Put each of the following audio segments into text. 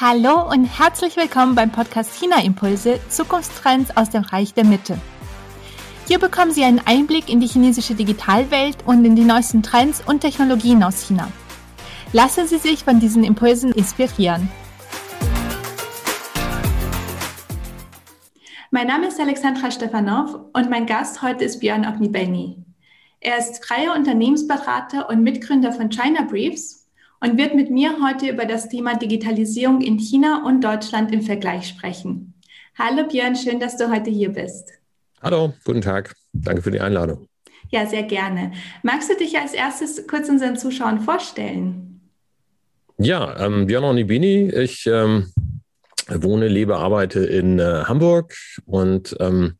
Hallo und herzlich willkommen beim Podcast China Impulse Zukunftstrends aus dem Reich der Mitte. Hier bekommen Sie einen Einblick in die chinesische Digitalwelt und in die neuesten Trends und Technologien aus China. Lassen Sie sich von diesen Impulsen inspirieren. Mein Name ist Alexandra Stefanov und mein Gast heute ist Björn Ognibeni. Er ist freier Unternehmensberater und Mitgründer von China Briefs und wird mit mir heute über das Thema Digitalisierung in China und Deutschland im Vergleich sprechen. Hallo Björn, schön, dass du heute hier bist. Hallo, guten Tag. Danke für die Einladung. Ja, sehr gerne. Magst du dich als erstes kurz unseren Zuschauern vorstellen? Ja, ähm, Björn Onibini. Ich ähm, wohne, lebe, arbeite in äh, Hamburg und ähm,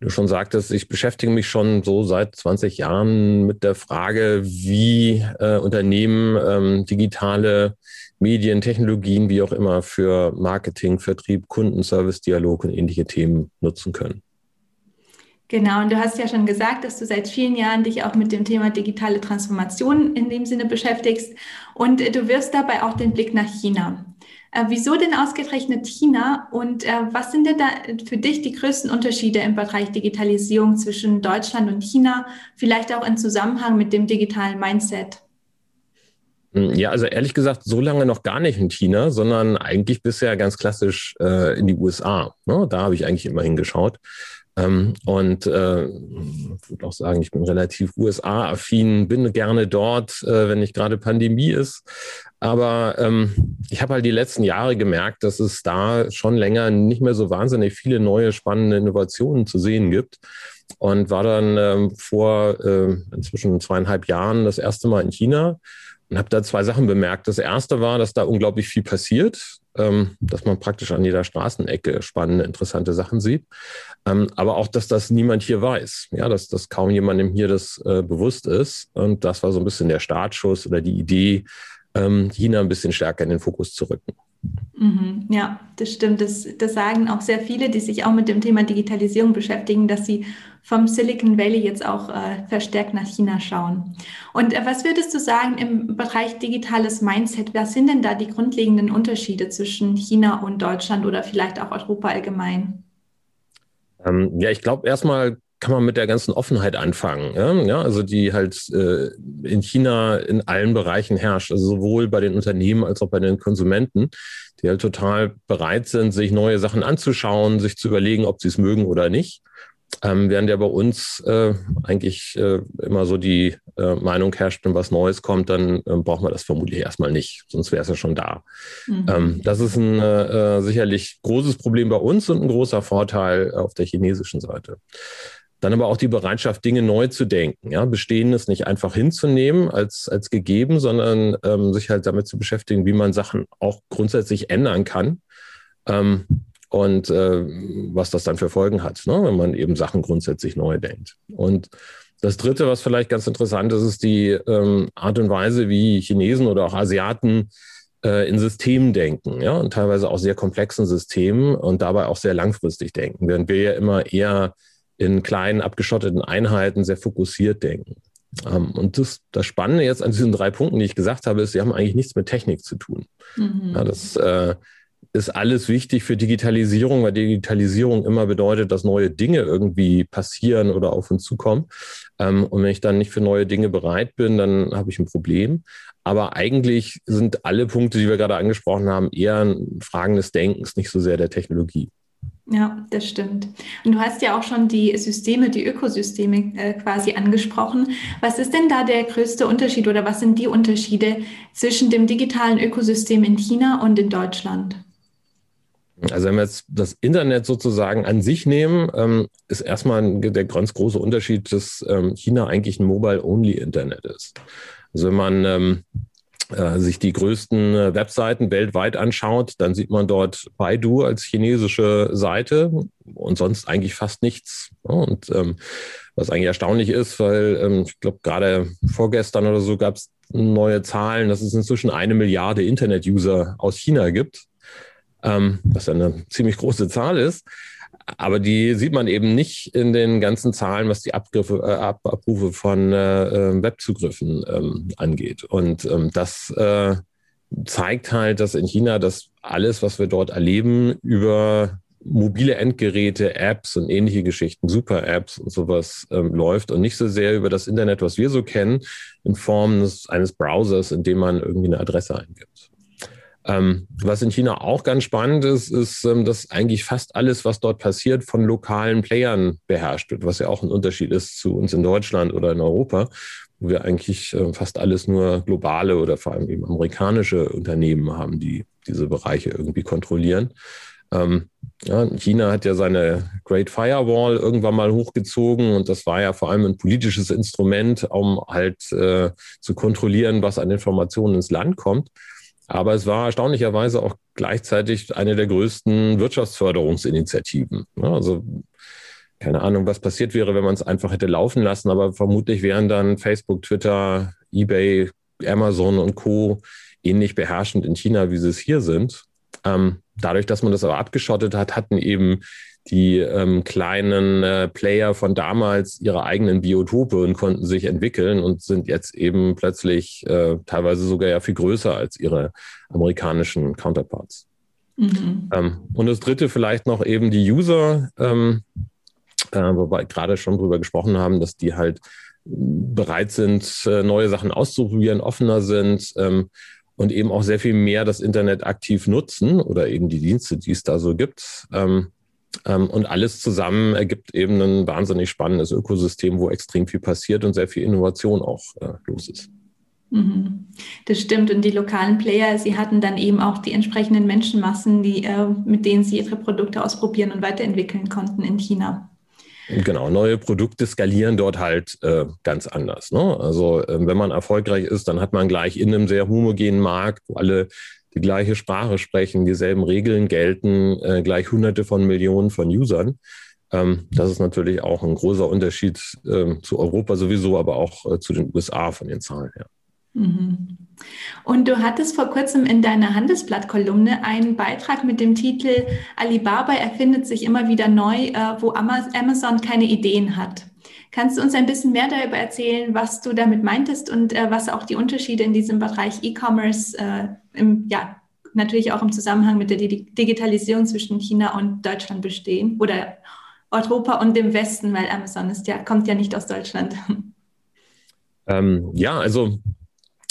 du schon sagtest, ich beschäftige mich schon so seit 20 Jahren mit der Frage, wie äh, Unternehmen ähm, digitale Medien, Technologien, wie auch immer, für Marketing, Vertrieb, Kundenservice, Dialog und ähnliche Themen nutzen können. Genau, und du hast ja schon gesagt, dass du seit vielen Jahren dich auch mit dem Thema digitale Transformation in dem Sinne beschäftigst und du wirfst dabei auch den Blick nach China. Äh, wieso denn ausgerechnet China und äh, was sind denn da für dich die größten Unterschiede im Bereich Digitalisierung zwischen Deutschland und China, vielleicht auch im Zusammenhang mit dem digitalen Mindset? Hm, ja, also ehrlich gesagt, so lange noch gar nicht in China, sondern eigentlich bisher ganz klassisch äh, in die USA. Ne? Da habe ich eigentlich immer hingeschaut. Ähm, und äh, würde auch sagen, ich bin relativ USA-affin, bin gerne dort, äh, wenn nicht gerade Pandemie ist. Aber ähm, ich habe halt die letzten Jahre gemerkt, dass es da schon länger nicht mehr so wahnsinnig viele neue spannende Innovationen zu sehen gibt. Und war dann ähm, vor äh, inzwischen zweieinhalb Jahren das erste Mal in China und habe da zwei Sachen bemerkt. Das erste war, dass da unglaublich viel passiert ähm, dass man praktisch an jeder Straßenecke spannende, interessante Sachen sieht. Ähm, aber auch, dass das niemand hier weiß. Ja, dass, dass kaum jemandem hier das äh, bewusst ist. Und das war so ein bisschen der Startschuss oder die Idee, ähm, China ein bisschen stärker in den Fokus zu rücken. Mhm, ja, das stimmt. Das, das sagen auch sehr viele, die sich auch mit dem Thema Digitalisierung beschäftigen, dass sie vom Silicon Valley jetzt auch äh, verstärkt nach China schauen. Und äh, was würdest du sagen im Bereich digitales Mindset? Was sind denn da die grundlegenden Unterschiede zwischen China und Deutschland oder vielleicht auch Europa allgemein? Ähm, ja, ich glaube erstmal kann man mit der ganzen Offenheit anfangen. Ja, ja also die halt äh, in China in allen Bereichen herrscht, also sowohl bei den Unternehmen als auch bei den Konsumenten, die halt total bereit sind, sich neue Sachen anzuschauen, sich zu überlegen, ob sie es mögen oder nicht. Ähm, während ja bei uns äh, eigentlich äh, immer so die äh, Meinung herrscht, wenn was Neues kommt, dann äh, braucht man das vermutlich erstmal nicht, sonst wäre es ja schon da. Mhm. Ähm, das ist ein äh, sicherlich großes Problem bei uns und ein großer Vorteil auf der chinesischen Seite. Dann aber auch die Bereitschaft, Dinge neu zu denken. Ja? Bestehendes nicht einfach hinzunehmen als, als gegeben, sondern ähm, sich halt damit zu beschäftigen, wie man Sachen auch grundsätzlich ändern kann. Ähm, und äh, was das dann für Folgen hat, ne? wenn man eben Sachen grundsätzlich neu denkt. Und das Dritte, was vielleicht ganz interessant ist, ist die ähm, Art und Weise, wie Chinesen oder auch Asiaten äh, in Systemen denken, ja, und teilweise auch sehr komplexen Systemen und dabei auch sehr langfristig denken, während wir ja immer eher in kleinen, abgeschotteten Einheiten sehr fokussiert denken. Ähm, und das, das Spannende jetzt an diesen drei Punkten, die ich gesagt habe, ist, sie haben eigentlich nichts mit Technik zu tun. Mhm. Ja, das äh, ist alles wichtig für Digitalisierung, weil Digitalisierung immer bedeutet, dass neue Dinge irgendwie passieren oder auf uns zukommen. Ähm, und wenn ich dann nicht für neue Dinge bereit bin, dann habe ich ein Problem. Aber eigentlich sind alle Punkte, die wir gerade angesprochen haben, eher Fragen des Denkens, nicht so sehr der Technologie. Ja, das stimmt. Und du hast ja auch schon die Systeme, die Ökosysteme äh, quasi angesprochen. Was ist denn da der größte Unterschied oder was sind die Unterschiede zwischen dem digitalen Ökosystem in China und in Deutschland? Also wenn wir jetzt das Internet sozusagen an sich nehmen, ähm, ist erstmal der ganz große Unterschied, dass ähm, China eigentlich ein Mobile-Only-Internet ist. Also wenn man ähm, äh, sich die größten äh, Webseiten weltweit anschaut, dann sieht man dort Baidu als chinesische Seite und sonst eigentlich fast nichts. Und ähm, was eigentlich erstaunlich ist, weil ähm, ich glaube, gerade vorgestern oder so gab es neue Zahlen, dass es inzwischen eine Milliarde Internet-User aus China gibt, ähm, was eine ziemlich große Zahl ist. Aber die sieht man eben nicht in den ganzen Zahlen, was die Abgriffe, äh, Ab Abrufe von äh, äh, Webzugriffen ähm, angeht. Und ähm, das äh, zeigt halt, dass in China das alles, was wir dort erleben, über mobile Endgeräte, Apps und ähnliche Geschichten, Super-Apps und sowas ähm, läuft und nicht so sehr über das Internet, was wir so kennen, in Form des, eines Browsers, in dem man irgendwie eine Adresse eingibt. Ähm, was in China auch ganz spannend ist, ist, ähm, dass eigentlich fast alles, was dort passiert, von lokalen Playern beherrscht wird, was ja auch ein Unterschied ist zu uns in Deutschland oder in Europa, wo wir eigentlich äh, fast alles nur globale oder vor allem eben amerikanische Unternehmen haben, die diese Bereiche irgendwie kontrollieren. Ähm, ja, China hat ja seine Great Firewall irgendwann mal hochgezogen und das war ja vor allem ein politisches Instrument, um halt äh, zu kontrollieren, was an Informationen ins Land kommt. Aber es war erstaunlicherweise auch gleichzeitig eine der größten Wirtschaftsförderungsinitiativen. Also keine Ahnung, was passiert wäre, wenn man es einfach hätte laufen lassen, aber vermutlich wären dann Facebook, Twitter, eBay, Amazon und Co. ähnlich beherrschend in China, wie sie es hier sind. Ähm, dadurch, dass man das aber abgeschottet hat, hatten eben die ähm, kleinen äh, Player von damals ihre eigenen Biotope und konnten sich entwickeln und sind jetzt eben plötzlich äh, teilweise sogar ja viel größer als ihre amerikanischen Counterparts. Mhm. Ähm, und das dritte vielleicht noch eben die User, ähm, äh, wobei wir gerade schon drüber gesprochen haben, dass die halt bereit sind, äh, neue Sachen auszuprobieren, offener sind. Ähm, und eben auch sehr viel mehr das Internet aktiv nutzen oder eben die Dienste, die es da so gibt. Ähm, und alles zusammen ergibt eben ein wahnsinnig spannendes Ökosystem, wo extrem viel passiert und sehr viel Innovation auch äh, los ist. Mhm. Das stimmt. Und die lokalen Player, sie hatten dann eben auch die entsprechenden Menschenmassen, die, äh, mit denen sie ihre Produkte ausprobieren und weiterentwickeln konnten in China. Genau, neue Produkte skalieren dort halt äh, ganz anders. Ne? Also äh, wenn man erfolgreich ist, dann hat man gleich in einem sehr homogenen Markt, wo alle die gleiche Sprache sprechen, dieselben Regeln gelten, äh, gleich hunderte von Millionen von Usern. Ähm, das ist natürlich auch ein großer Unterschied ähm, zu Europa sowieso, aber auch äh, zu den USA von den Zahlen her. Mhm. Und du hattest vor kurzem in deiner Handelsblatt-Kolumne einen Beitrag mit dem Titel Alibaba erfindet sich immer wieder neu, äh, wo Amazon keine Ideen hat. Kannst du uns ein bisschen mehr darüber erzählen, was du damit meintest und äh, was auch die Unterschiede in diesem Bereich E-Commerce äh, ja, natürlich auch im Zusammenhang mit der Digitalisierung zwischen China und Deutschland bestehen oder Europa und dem Westen, weil Amazon ist ja, kommt ja nicht aus Deutschland. Ähm, ja, also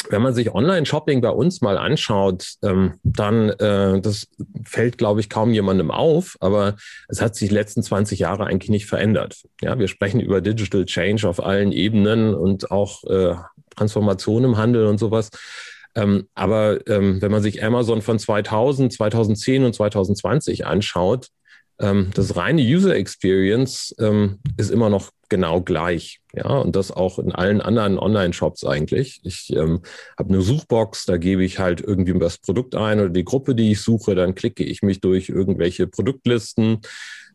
wenn man sich Online-Shopping bei uns mal anschaut, ähm, dann, äh, das fällt, glaube ich, kaum jemandem auf, aber es hat sich die letzten 20 Jahre eigentlich nicht verändert. Ja, wir sprechen über Digital Change auf allen Ebenen und auch äh, Transformation im Handel und sowas. Ähm, aber ähm, wenn man sich Amazon von 2000, 2010 und 2020 anschaut, ähm, das reine User Experience ähm, ist immer noch genau gleich. Ja, und das auch in allen anderen Online-Shops eigentlich. Ich ähm, habe eine Suchbox, da gebe ich halt irgendwie das Produkt ein oder die Gruppe, die ich suche, dann klicke ich mich durch irgendwelche Produktlisten.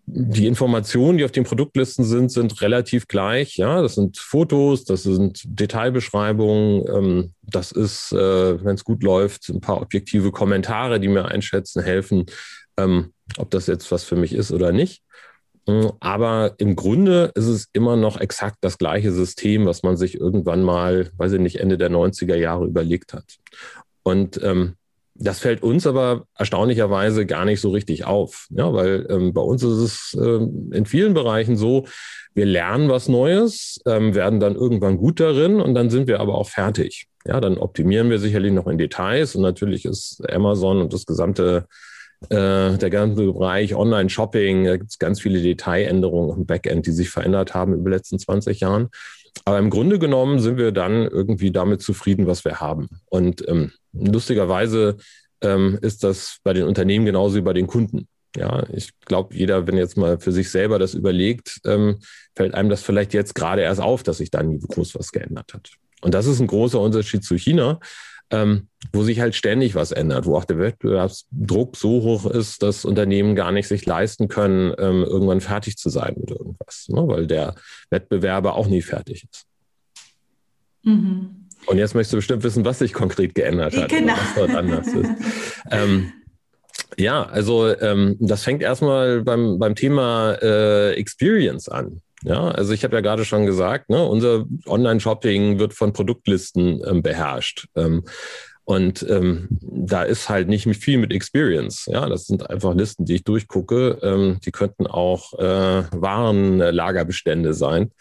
Die Informationen, die auf den Produktlisten sind, sind relativ gleich. Ja, das sind Fotos, das sind Detailbeschreibungen, ähm, das ist, äh, wenn es gut läuft, ein paar objektive Kommentare, die mir einschätzen helfen, ähm, ob das jetzt was für mich ist oder nicht. Mm, aber im Grunde ist es immer noch exakt das gleiche System, was man sich irgendwann mal, weiß ich nicht, Ende der 90er Jahre überlegt hat. Und ähm, das fällt uns aber erstaunlicherweise gar nicht so richtig auf, ja, weil ähm, bei uns ist es ähm, in vielen Bereichen so, wir lernen was Neues, ähm, werden dann irgendwann gut darin und dann sind wir aber auch fertig. Ja, dann optimieren wir sicherlich noch in Details und natürlich ist Amazon und das gesamte der ganze Bereich Online-Shopping, da gibt es ganz viele Detailänderungen im Backend, die sich verändert haben über die letzten 20 Jahren. Aber im Grunde genommen sind wir dann irgendwie damit zufrieden, was wir haben. Und ähm, lustigerweise ähm, ist das bei den Unternehmen genauso wie bei den Kunden. Ja, ich glaube, jeder, wenn jetzt mal für sich selber das überlegt, ähm, fällt einem das vielleicht jetzt gerade erst auf, dass sich da nie groß was geändert hat. Und das ist ein großer Unterschied zu China, ähm, wo sich halt ständig was ändert, wo auch der Wettbewerbsdruck so hoch ist, dass Unternehmen gar nicht sich leisten können, ähm, irgendwann fertig zu sein mit irgendwas, ne? weil der Wettbewerber auch nie fertig ist. Mhm. Und jetzt möchtest du bestimmt wissen, was sich konkret geändert hat, genau. was dort anders ist. ähm, ja, also ähm, das fängt erstmal beim, beim Thema äh, Experience an. Ja, also ich habe ja gerade schon gesagt, ne, unser Online-Shopping wird von Produktlisten ähm, beherrscht. Ähm, Und ähm, da ist halt nicht viel mit Experience. Ja, das sind einfach Listen, die ich durchgucke. Ähm, die könnten auch äh, Warenlagerbestände sein.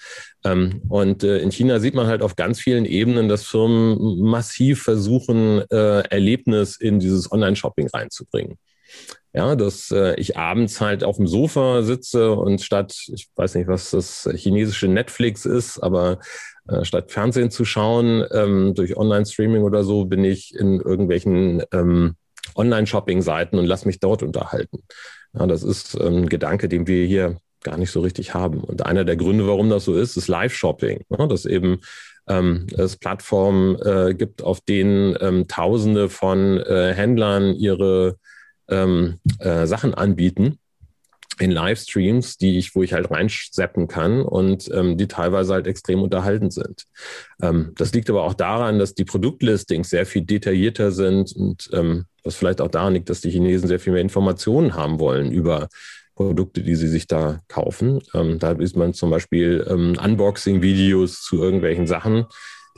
Ähm, und äh, in China sieht man halt auf ganz vielen Ebenen, dass Firmen massiv versuchen, äh, Erlebnis in dieses Online-Shopping reinzubringen. Ja, dass äh, ich abends halt auf dem Sofa sitze und statt, ich weiß nicht, was das chinesische Netflix ist, aber äh, statt Fernsehen zu schauen, ähm, durch Online-Streaming oder so, bin ich in irgendwelchen ähm, Online-Shopping-Seiten und lass mich dort unterhalten. Ja, das ist ähm, ein Gedanke, den wir hier gar nicht so richtig haben. Und einer der Gründe, warum das so ist, ist Live-Shopping. Ja, dass eben ähm, es Plattformen äh, gibt, auf denen ähm, Tausende von äh, Händlern ihre ähm, äh, Sachen anbieten in Livestreams, die ich, wo ich halt reinseppen kann und ähm, die teilweise halt extrem unterhalten sind. Ähm, das liegt aber auch daran, dass die Produktlistings sehr viel detaillierter sind und ähm, was vielleicht auch daran liegt, dass die Chinesen sehr viel mehr Informationen haben wollen über Produkte, die sie sich da kaufen. Ähm, da ist man zum Beispiel ähm, Unboxing-Videos zu irgendwelchen Sachen,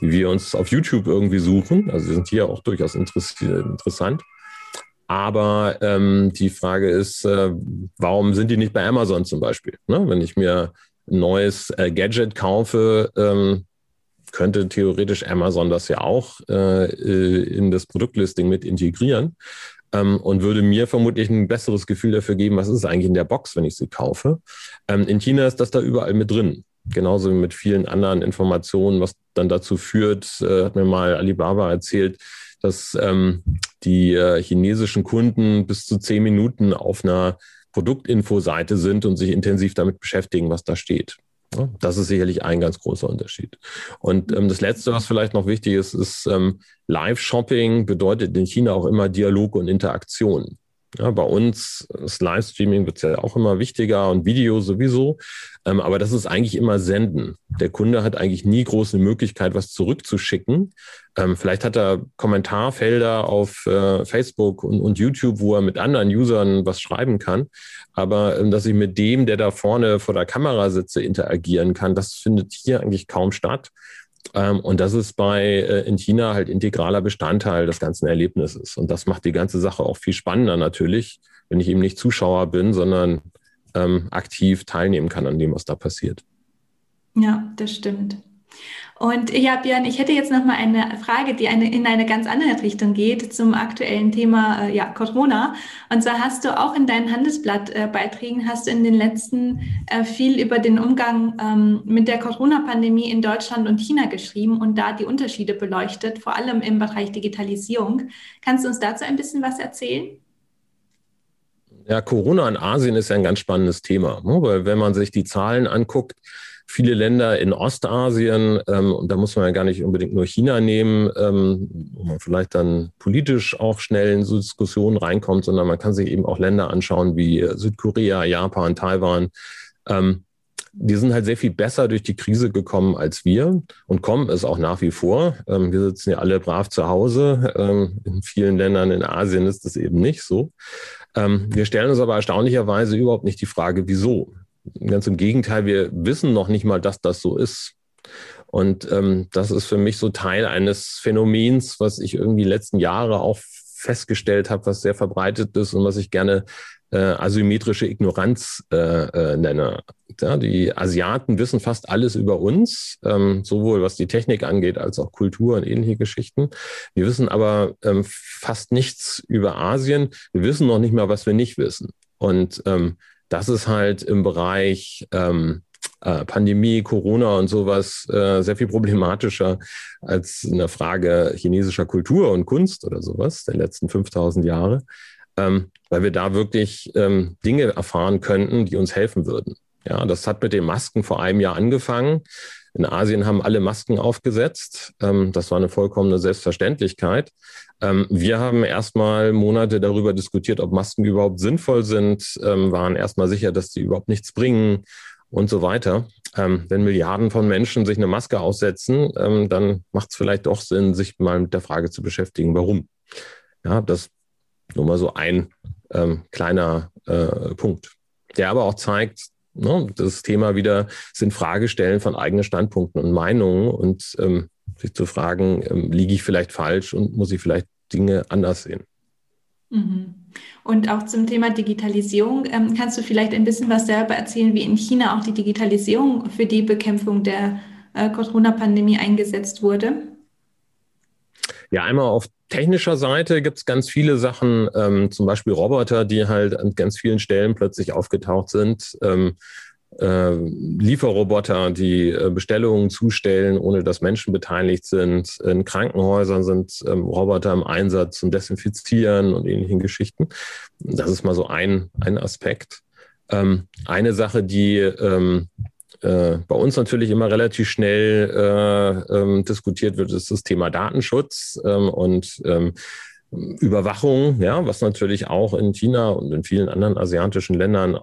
die wir uns auf YouTube irgendwie suchen. Also sind hier auch durchaus interessant. Aber ähm, die Frage ist, äh, warum sind die nicht bei Amazon zum Beispiel? Ne? Wenn ich mir ein neues äh, Gadget kaufe, ähm, könnte theoretisch Amazon das ja auch äh, äh, in das Produktlisting mit integrieren ähm, und würde mir vermutlich ein besseres Gefühl dafür geben, was ist eigentlich in der Box, wenn ich sie kaufe. Ähm, in China ist das da überall mit drin. Genauso wie mit vielen anderen Informationen, was dann dazu führt, äh, hat mir mal Alibaba erzählt, dass ähm, die äh, chinesischen Kunden bis zu zehn Minuten auf einer Produktinfoseite sind und sich intensiv damit beschäftigen, was da steht. Ja, das ist sicherlich ein ganz großer Unterschied. Und ähm, das Letzte, was vielleicht noch wichtig ist, ist ähm, Live-Shopping bedeutet in China auch immer Dialog und Interaktion. Ja, bei uns, das Livestreaming wird ja auch immer wichtiger und Video sowieso. Ähm, aber das ist eigentlich immer Senden. Der Kunde hat eigentlich nie große Möglichkeit, was zurückzuschicken. Ähm, vielleicht hat er Kommentarfelder auf äh, Facebook und, und, YouTube, wo er mit anderen Usern was schreiben kann. Aber ähm, dass ich mit dem, der da vorne vor der Kamera sitze, interagieren kann, das findet hier eigentlich kaum statt. Ähm, und das ist bei äh, in China halt integraler Bestandteil des ganzen Erlebnisses. Und das macht die ganze Sache auch viel spannender natürlich, wenn ich eben nicht Zuschauer bin, sondern ähm, aktiv teilnehmen kann an dem, was da passiert. Ja, das stimmt. Und ja, Björn, ich hätte jetzt noch mal eine Frage, die eine, in eine ganz andere Richtung geht zum aktuellen Thema äh, ja, Corona. Und zwar hast du auch in deinen Handelsblattbeiträgen, äh, hast du in den letzten äh, viel über den Umgang ähm, mit der Corona-Pandemie in Deutschland und China geschrieben und da die Unterschiede beleuchtet, vor allem im Bereich Digitalisierung. Kannst du uns dazu ein bisschen was erzählen? Ja, Corona in Asien ist ja ein ganz spannendes Thema, ne? weil wenn man sich die Zahlen anguckt, viele Länder in Ostasien, ähm, und da muss man ja gar nicht unbedingt nur China nehmen, ähm, wo man vielleicht dann politisch auch schnell in so Diskussionen reinkommt, sondern man kann sich eben auch Länder anschauen wie Südkorea, Japan, Taiwan. Ähm, die sind halt sehr viel besser durch die Krise gekommen als wir und kommen es auch nach wie vor. Ähm, wir sitzen ja alle brav zu Hause. Ähm, in vielen Ländern in Asien ist das eben nicht so. Ähm, wir stellen uns aber erstaunlicherweise überhaupt nicht die Frage, wieso. Ganz im Gegenteil, wir wissen noch nicht mal, dass das so ist. Und ähm, das ist für mich so Teil eines Phänomens, was ich irgendwie letzten Jahre auch festgestellt habe, was sehr verbreitet ist und was ich gerne äh, asymmetrische Ignoranz äh, äh, nenne. Ja, die Asiaten wissen fast alles über uns, ähm, sowohl was die Technik angeht als auch Kultur und ähnliche Geschichten. Wir wissen aber ähm, fast nichts über Asien. Wir wissen noch nicht mal, was wir nicht wissen. Und ähm, das ist halt im Bereich ähm, äh, Pandemie, Corona und sowas äh, sehr viel problematischer als eine Frage chinesischer Kultur und Kunst oder sowas der letzten 5000 Jahre, ähm, weil wir da wirklich ähm, Dinge erfahren könnten, die uns helfen würden. Ja, das hat mit den Masken vor einem Jahr angefangen. In Asien haben alle Masken aufgesetzt. Ähm, das war eine vollkommene Selbstverständlichkeit. Ähm, wir haben erstmal Monate darüber diskutiert, ob Masken überhaupt sinnvoll sind, ähm, waren erstmal sicher, dass sie überhaupt nichts bringen und so weiter. wenn Milliarden von Menschen sich eine Maske aussetzen, dann macht es vielleicht doch Sinn, sich mal mit der Frage zu beschäftigen, warum. Ja, das nur mal so ein kleiner äh, Punkt, der aber auch zeigt, ne, das Thema wieder sind Fragestellen von eigenen Standpunkten und Meinungen und ähm, sich zu fragen, ähm, liege ich vielleicht falsch und muss ich vielleicht Dinge anders sehen. Mhm. Und auch zum Thema Digitalisierung, ähm, kannst du vielleicht ein bisschen was darüber erzählen, wie in China auch die Digitalisierung für die Bekämpfung der äh, Corona-Pandemie eingesetzt wurde? Ja, einmal auf technischer Seite gibt es ganz viele Sachen, ähm, zum Beispiel Roboter, die halt an ganz vielen Stellen plötzlich aufgetaucht sind. Ähm, äh, Lieferroboter, die äh, Bestellungen zustellen, ohne dass Menschen beteiligt sind. In Krankenhäusern sind ähm, Roboter im Einsatz zum Desinfizieren und ähnlichen Geschichten. Das ist mal so ein, ein Aspekt. Ähm, eine Sache, die ähm, äh, bei uns natürlich immer relativ schnell äh, ähm, diskutiert wird, ist das Thema Datenschutz ähm, und ähm, Überwachung, ja, was natürlich auch in China und in vielen anderen asiatischen Ländern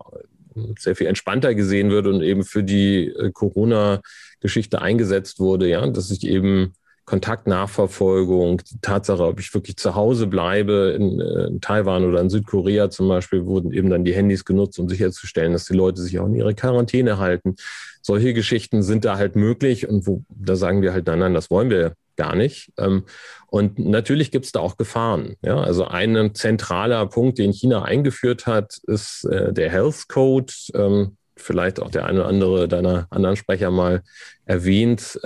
sehr viel entspannter gesehen wird und eben für die äh, Corona-Geschichte eingesetzt wurde, ja, dass ich eben Kontaktnachverfolgung, die Tatsache, ob ich wirklich zu Hause bleibe, in, äh, in, Taiwan oder in Südkorea zum Beispiel, wurden eben dann die Handys genutzt, um sicherzustellen, dass die Leute sich auch in ihre Quarantäne halten. Solche Geschichten sind da halt möglich und wo, da sagen wir halt, nein, nein, das wollen wir gar nicht. Ähm, und natürlich gibt es da auch Gefahren. Ja? Also ein zentraler Punkt, den China eingeführt hat, ist äh, der Health Code. Ähm, vielleicht auch der eine oder andere deiner anderen Sprecher mal erwähnt.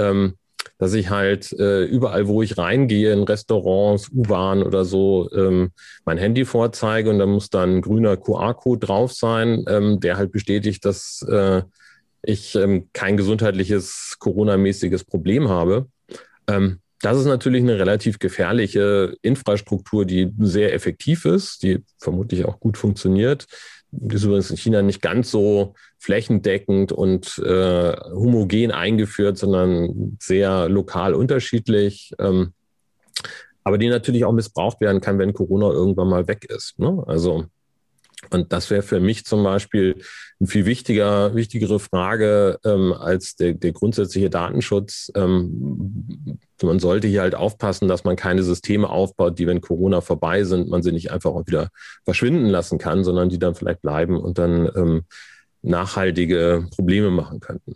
Dass ich halt äh, überall, wo ich reingehe, in Restaurants, U-Bahn oder so, ähm, mein Handy vorzeige und da muss dann ein grüner QR-Code drauf sein, ähm, der halt bestätigt, dass äh, ich ähm, kein gesundheitliches Corona-mäßiges Problem habe. Ähm, das ist natürlich eine relativ gefährliche Infrastruktur, die sehr effektiv ist, die vermutlich auch gut funktioniert. Die ist übrigens in China nicht ganz so flächendeckend und äh, homogen eingeführt, sondern sehr lokal unterschiedlich. Ähm, aber die natürlich auch missbraucht werden kann, wenn Corona irgendwann mal weg ist. Ne? Also und das wäre für mich zum Beispiel eine viel wichtiger, wichtigere Frage ähm, als der, der grundsätzliche Datenschutz. Ähm, man sollte hier halt aufpassen, dass man keine Systeme aufbaut, die, wenn Corona vorbei sind, man sie nicht einfach auch wieder verschwinden lassen kann, sondern die dann vielleicht bleiben und dann ähm, nachhaltige Probleme machen könnten.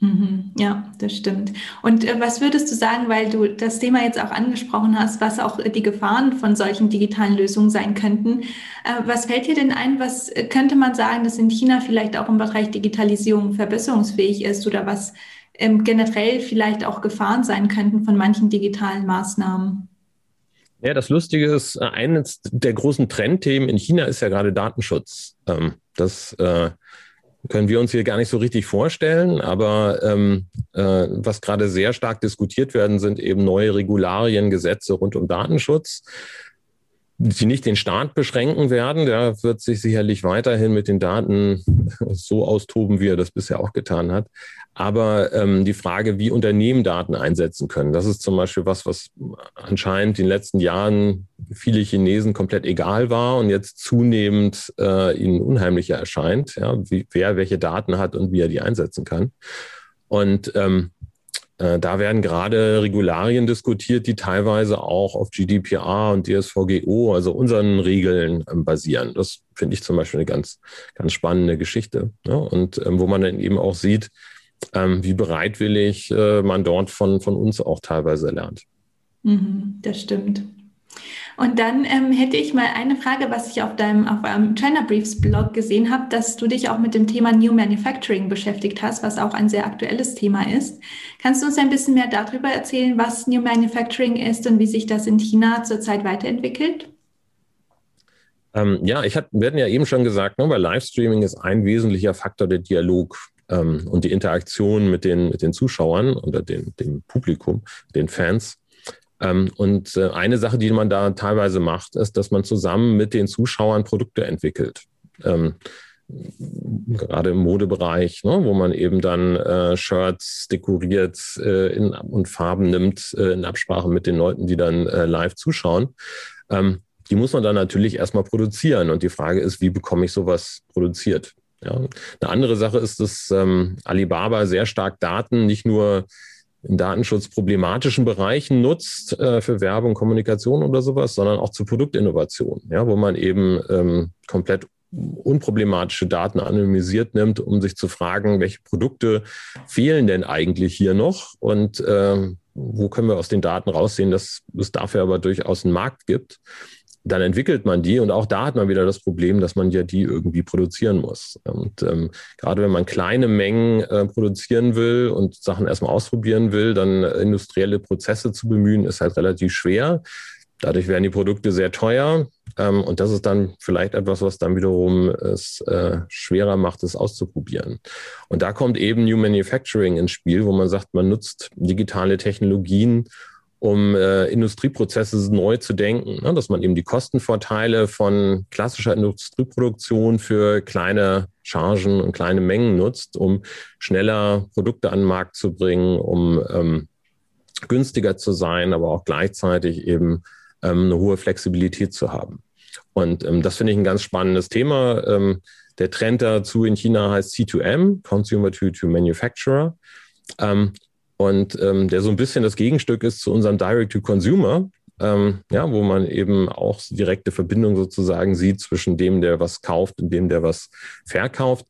Mhm. Ja, das stimmt. Und äh, was würdest du sagen, weil du das Thema jetzt auch angesprochen hast, was auch äh, die Gefahren von solchen digitalen Lösungen sein könnten? Äh, was fällt dir denn ein? Was könnte man sagen, dass in China vielleicht auch im Bereich Digitalisierung verbesserungsfähig ist oder was ähm, generell vielleicht auch Gefahren sein könnten von manchen digitalen Maßnahmen? Ja, das Lustige ist, eines der großen Trendthemen in China ist ja gerade Datenschutz. Ähm, das äh, können wir uns hier gar nicht so richtig vorstellen. Aber ähm, äh, was gerade sehr stark diskutiert werden, sind eben neue Regularien, Gesetze rund um Datenschutz die nicht den Staat beschränken werden. Der wird sich sicherlich weiterhin mit den Daten so austoben, wie er das bisher auch getan hat. Aber ähm, die Frage, wie Unternehmen Daten einsetzen können, das ist zum Beispiel was, was anscheinend in den letzten Jahren viele Chinesen komplett egal war und jetzt zunehmend äh, ihnen unheimlicher erscheint, ja, wie, wer welche Daten hat und wie er die einsetzen kann. Und ähm, äh, da werden gerade Regularien diskutiert, die teilweise auch auf GDPR und DSVGO, also unseren Regeln, ähm, basieren. Das finde ich zum Beispiel eine ganz, ganz spannende Geschichte. Und ähm, wo man dann eben auch sieht, ähm, wie bereitwillig äh, man dort von, von uns auch teilweise lernt. Mhm, das stimmt. Und dann ähm, hätte ich mal eine Frage, was ich auf deinem auf eurem China Briefs Blog gesehen habe, dass du dich auch mit dem Thema New Manufacturing beschäftigt hast, was auch ein sehr aktuelles Thema ist. Kannst du uns ein bisschen mehr darüber erzählen, was New Manufacturing ist und wie sich das in China zurzeit weiterentwickelt? Ähm, ja, ich hatte, wir hatten ja eben schon gesagt, ne, bei Livestreaming ist ein wesentlicher Faktor der Dialog ähm, und die Interaktion mit den, mit den Zuschauern oder den, dem Publikum, den Fans. Ähm, und äh, eine Sache, die man da teilweise macht, ist, dass man zusammen mit den Zuschauern Produkte entwickelt. Ähm, gerade im Modebereich, ne, wo man eben dann äh, Shirts dekoriert äh, in, und Farben nimmt äh, in Absprache mit den Leuten, die dann äh, live zuschauen. Ähm, die muss man dann natürlich erstmal produzieren. Und die Frage ist, wie bekomme ich sowas produziert? Ja. Eine andere Sache ist, dass ähm, Alibaba sehr stark Daten nicht nur in datenschutzproblematischen Bereichen nutzt äh, für Werbung, Kommunikation oder sowas, sondern auch zur Produktinnovation, ja, wo man eben ähm, komplett unproblematische Daten anonymisiert nimmt, um sich zu fragen, welche Produkte fehlen denn eigentlich hier noch und äh, wo können wir aus den Daten raussehen, dass es dafür aber durchaus einen Markt gibt dann entwickelt man die und auch da hat man wieder das Problem, dass man ja die irgendwie produzieren muss. Und ähm, gerade wenn man kleine Mengen äh, produzieren will und Sachen erstmal ausprobieren will, dann äh, industrielle Prozesse zu bemühen, ist halt relativ schwer. Dadurch werden die Produkte sehr teuer ähm, und das ist dann vielleicht etwas, was dann wiederum es äh, schwerer macht, es auszuprobieren. Und da kommt eben New Manufacturing ins Spiel, wo man sagt, man nutzt digitale Technologien, um äh, Industrieprozesse neu zu denken, ne? dass man eben die Kostenvorteile von klassischer Industrieproduktion für kleine Chargen und kleine Mengen nutzt, um schneller Produkte an den Markt zu bringen, um ähm, günstiger zu sein, aber auch gleichzeitig eben ähm, eine hohe Flexibilität zu haben. Und ähm, das finde ich ein ganz spannendes Thema. Ähm, der Trend dazu in China heißt C2M, Consumer to, to Manufacturer. Ähm, und ähm, der so ein bisschen das Gegenstück ist zu unserem Direct-to-Consumer, ähm, ja, wo man eben auch direkte Verbindung sozusagen sieht zwischen dem, der was kauft und dem, der was verkauft.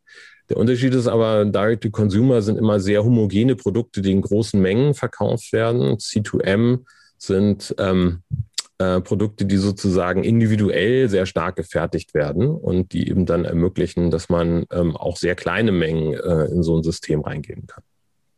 Der Unterschied ist aber, Direct-to-Consumer sind immer sehr homogene Produkte, die in großen Mengen verkauft werden. C2M sind ähm, äh, Produkte, die sozusagen individuell sehr stark gefertigt werden und die eben dann ermöglichen, dass man ähm, auch sehr kleine Mengen äh, in so ein System reingeben kann.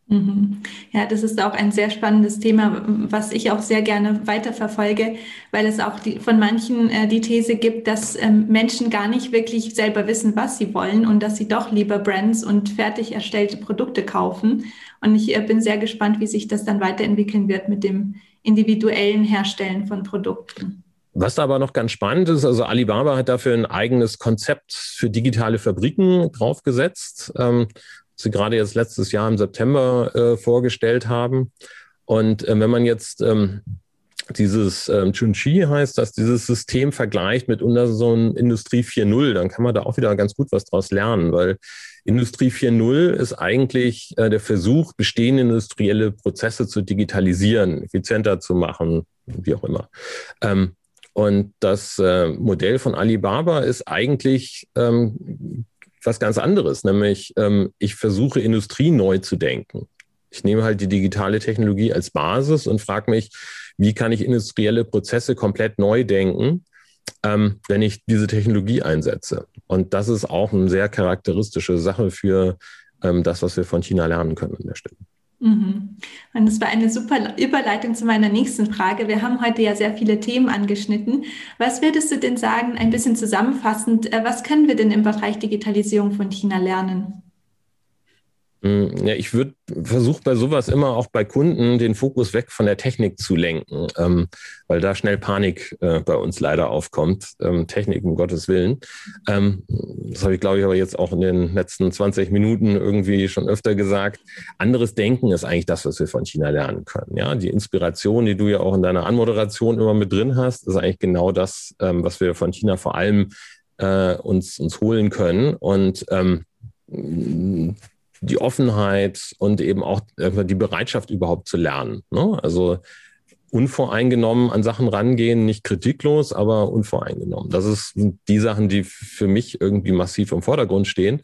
Mhm. Ja, das ist auch ein sehr spannendes Thema, was ich auch sehr gerne weiterverfolge, weil es auch die, von manchen äh, die These gibt, dass ähm, Menschen gar nicht wirklich selber wissen, was sie wollen und dass sie doch lieber Brands und fertig erstellte Produkte kaufen. Und ich äh, bin sehr gespannt, wie sich das dann weiterentwickeln wird mit dem individuellen Herstellen von Produkten. Was aber noch ganz spannend ist, also Alibaba hat dafür ein eigenes Konzept für digitale Fabriken draufgesetzt. Ähm, sie gerade jetzt letztes Jahr im September äh, vorgestellt haben. Und äh, wenn man jetzt ähm, dieses ähm, Chunchi heißt, dass dieses System vergleicht mit so einem Industrie 4.0, dann kann man da auch wieder ganz gut was draus lernen, weil Industrie 4.0 ist eigentlich äh, der Versuch, bestehende industrielle Prozesse zu digitalisieren, effizienter zu machen, wie auch immer. Ähm, und das äh, Modell von Alibaba ist eigentlich ähm, was ganz anderes, nämlich ähm, ich versuche Industrie neu zu denken. Ich nehme halt die digitale Technologie als Basis und frage mich, wie kann ich industrielle Prozesse komplett neu denken, ähm, wenn ich diese Technologie einsetze. Und das ist auch eine sehr charakteristische Sache für ähm, das, was wir von China lernen können an der Stelle. Mhm. Und das war eine super Überleitung zu meiner nächsten Frage. Wir haben heute ja sehr viele Themen angeschnitten. Was würdest du denn sagen, ein bisschen zusammenfassend, äh, was können wir denn im Bereich Digitalisierung von China lernen? Hm, ja, ich würde versuchen bei sowas immer auch bei Kunden den Fokus weg von der Technik zu lenken, ähm, weil da schnell Panik äh, bei uns leider aufkommt. Ähm, Technik um Gottes Willen. Ähm, das habe ich, glaube ich, aber jetzt auch in den letzten 20 Minuten irgendwie schon öfter gesagt. Anderes Denken ist eigentlich das, was wir von China lernen können. Ja, die Inspiration, die du ja auch in deiner Anmoderation immer mit drin hast, ist eigentlich genau das, ähm, was wir von China vor allem äh, uns, uns holen können. Und ähm, die Offenheit und eben auch die Bereitschaft überhaupt zu lernen. Ne? Also unvoreingenommen an Sachen rangehen, nicht kritiklos, aber unvoreingenommen. Das ist die Sachen, die für mich irgendwie massiv im Vordergrund stehen.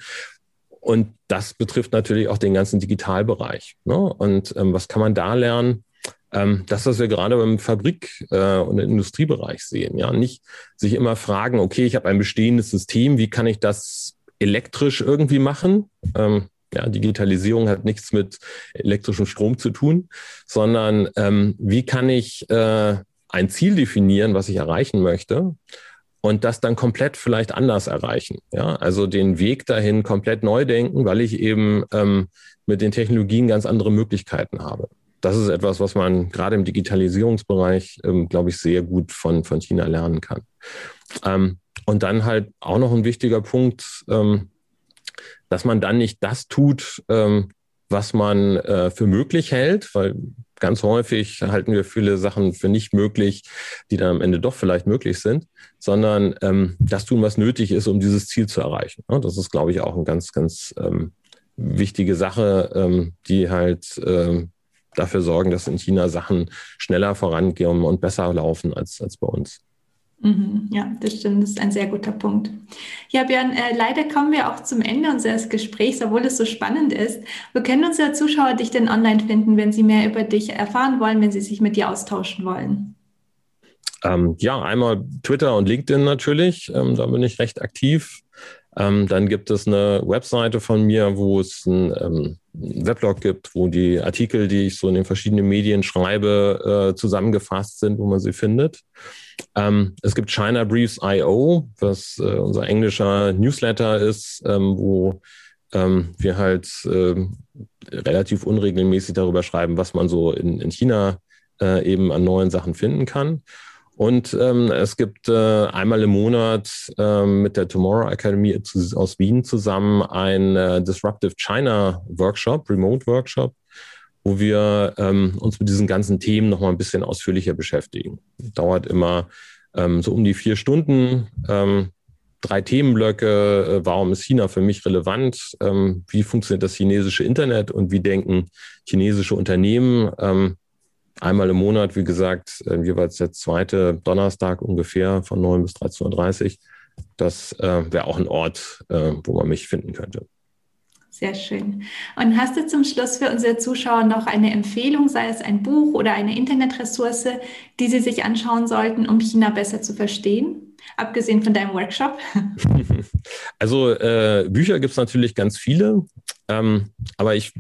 Und das betrifft natürlich auch den ganzen Digitalbereich. Ne? Und ähm, was kann man da lernen? Ähm, das, was wir gerade beim Fabrik- äh, und Industriebereich sehen. Ja, nicht sich immer fragen, okay, ich habe ein bestehendes System, wie kann ich das elektrisch irgendwie machen? Ähm, ja, Digitalisierung hat nichts mit elektrischem Strom zu tun, sondern ähm, wie kann ich äh, ein Ziel definieren, was ich erreichen möchte und das dann komplett vielleicht anders erreichen. Ja, also den Weg dahin komplett neu denken, weil ich eben ähm, mit den Technologien ganz andere Möglichkeiten habe. Das ist etwas, was man gerade im Digitalisierungsbereich, ähm, glaube ich, sehr gut von, von China lernen kann. Ähm, und dann halt auch noch ein wichtiger Punkt, ähm, dass man dann nicht das tut, ähm, was man äh, für möglich hält, weil ganz häufig halten wir viele Sachen für nicht möglich, die dann am Ende doch vielleicht möglich sind, sondern ähm, das tun, was nötig ist, um dieses Ziel zu erreichen. Ja, das ist, glaube ich, auch eine ganz, ganz ähm, wichtige Sache, ähm, die halt ähm, dafür sorgen, dass in China Sachen schneller vorangehen und besser laufen als, als bei uns. Mhm, ja, das stimmt. Das ist ein sehr guter Punkt. Ja, Björn, äh, leider kommen wir auch zum Ende unseres Gesprächs, obwohl es so spannend ist. Wo können unsere Zuschauer dich denn online finden, wenn sie mehr über dich erfahren wollen, wenn sie sich mit dir austauschen wollen? Ähm, ja, einmal Twitter und LinkedIn natürlich. Ähm, da bin ich recht aktiv. Ähm, dann gibt es eine Webseite von mir, wo es ein ähm, Weblog gibt, wo die Artikel, die ich so in den verschiedenen Medien schreibe, äh, zusammengefasst sind, wo man sie findet. Ähm, es gibt China Briefs IO, was äh, unser englischer Newsletter ist, ähm, wo ähm, wir halt äh, relativ unregelmäßig darüber schreiben, was man so in, in China äh, eben an neuen Sachen finden kann. Und ähm, es gibt äh, einmal im Monat äh, mit der Tomorrow Academy aus Wien zusammen ein äh, Disruptive China Workshop, Remote Workshop, wo wir ähm, uns mit diesen ganzen Themen nochmal ein bisschen ausführlicher beschäftigen. Dauert immer ähm, so um die vier Stunden. Ähm, drei Themenblöcke. Äh, warum ist China für mich relevant? Ähm, wie funktioniert das chinesische Internet und wie denken chinesische Unternehmen? Einmal im Monat, wie gesagt, äh, jeweils der zweite Donnerstag ungefähr von 9 bis 13.30 Uhr. Das äh, wäre auch ein Ort, äh, wo man mich finden könnte. Sehr schön. Und hast du zum Schluss für unsere Zuschauer noch eine Empfehlung, sei es ein Buch oder eine Internetressource, die sie sich anschauen sollten, um China besser zu verstehen? Abgesehen von deinem Workshop. Also äh, Bücher gibt es natürlich ganz viele, ähm, aber ich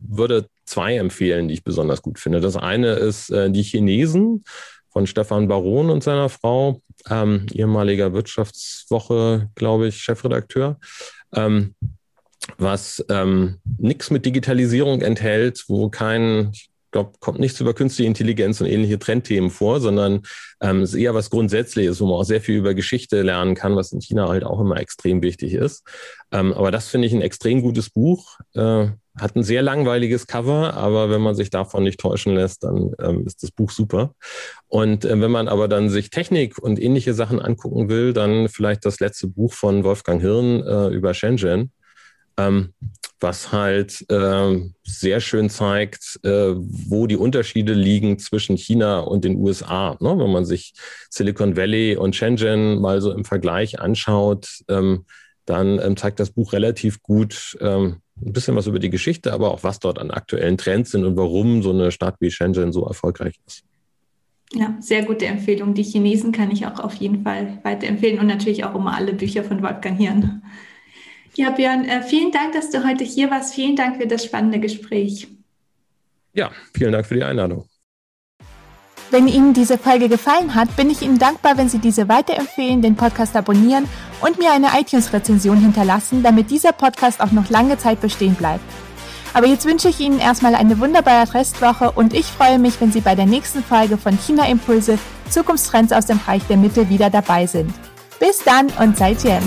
würde zwei empfehlen, die ich besonders gut finde. Das eine ist äh, Die Chinesen von Stefan Baron und seiner Frau, ähm, ehemaliger Wirtschaftswoche, glaube ich, Chefredakteur. Ähm, was ähm, nichts mit Digitalisierung enthält, wo kein, ich glaube, kommt nichts über künstliche Intelligenz und ähnliche Trendthemen vor, sondern ähm, ist eher was Grundsätzliches, wo man auch sehr viel über Geschichte lernen kann, was in China halt auch immer extrem wichtig ist. Ähm, aber das finde ich ein extrem gutes Buch. Äh, hat ein sehr langweiliges Cover, aber wenn man sich davon nicht täuschen lässt, dann ähm, ist das Buch super. Und äh, wenn man aber dann sich Technik und ähnliche Sachen angucken will, dann vielleicht das letzte Buch von Wolfgang Hirn äh, über Shenzhen ähm, was halt äh, sehr schön zeigt, äh, wo die Unterschiede liegen zwischen China und den USA. Ne? Wenn man sich Silicon Valley und Shenzhen mal so im Vergleich anschaut, ähm, dann ähm, zeigt das Buch relativ gut ähm, ein bisschen was über die Geschichte, aber auch was dort an aktuellen Trends sind und warum so eine Stadt wie Shenzhen so erfolgreich ist. Ja, sehr gute Empfehlung. Die Chinesen kann ich auch auf jeden Fall weiterempfehlen und natürlich auch immer alle Bücher von Wolfgang Hirn. Ja, Björn, äh, vielen Dank, dass du heute hier warst. Vielen Dank für das spannende Gespräch. Ja, vielen Dank für die Einladung. Wenn Ihnen diese Folge gefallen hat, bin ich Ihnen dankbar, wenn Sie diese weiterempfehlen, den Podcast abonnieren und mir eine iTunes-Rezension hinterlassen, damit dieser Podcast auch noch lange Zeit bestehen bleibt. Aber jetzt wünsche ich Ihnen erstmal eine wunderbare Restwoche und ich freue mich, wenn Sie bei der nächsten Folge von China Impulse Zukunftstrends aus dem Reich der Mitte wieder dabei sind. Bis dann und seid Jen.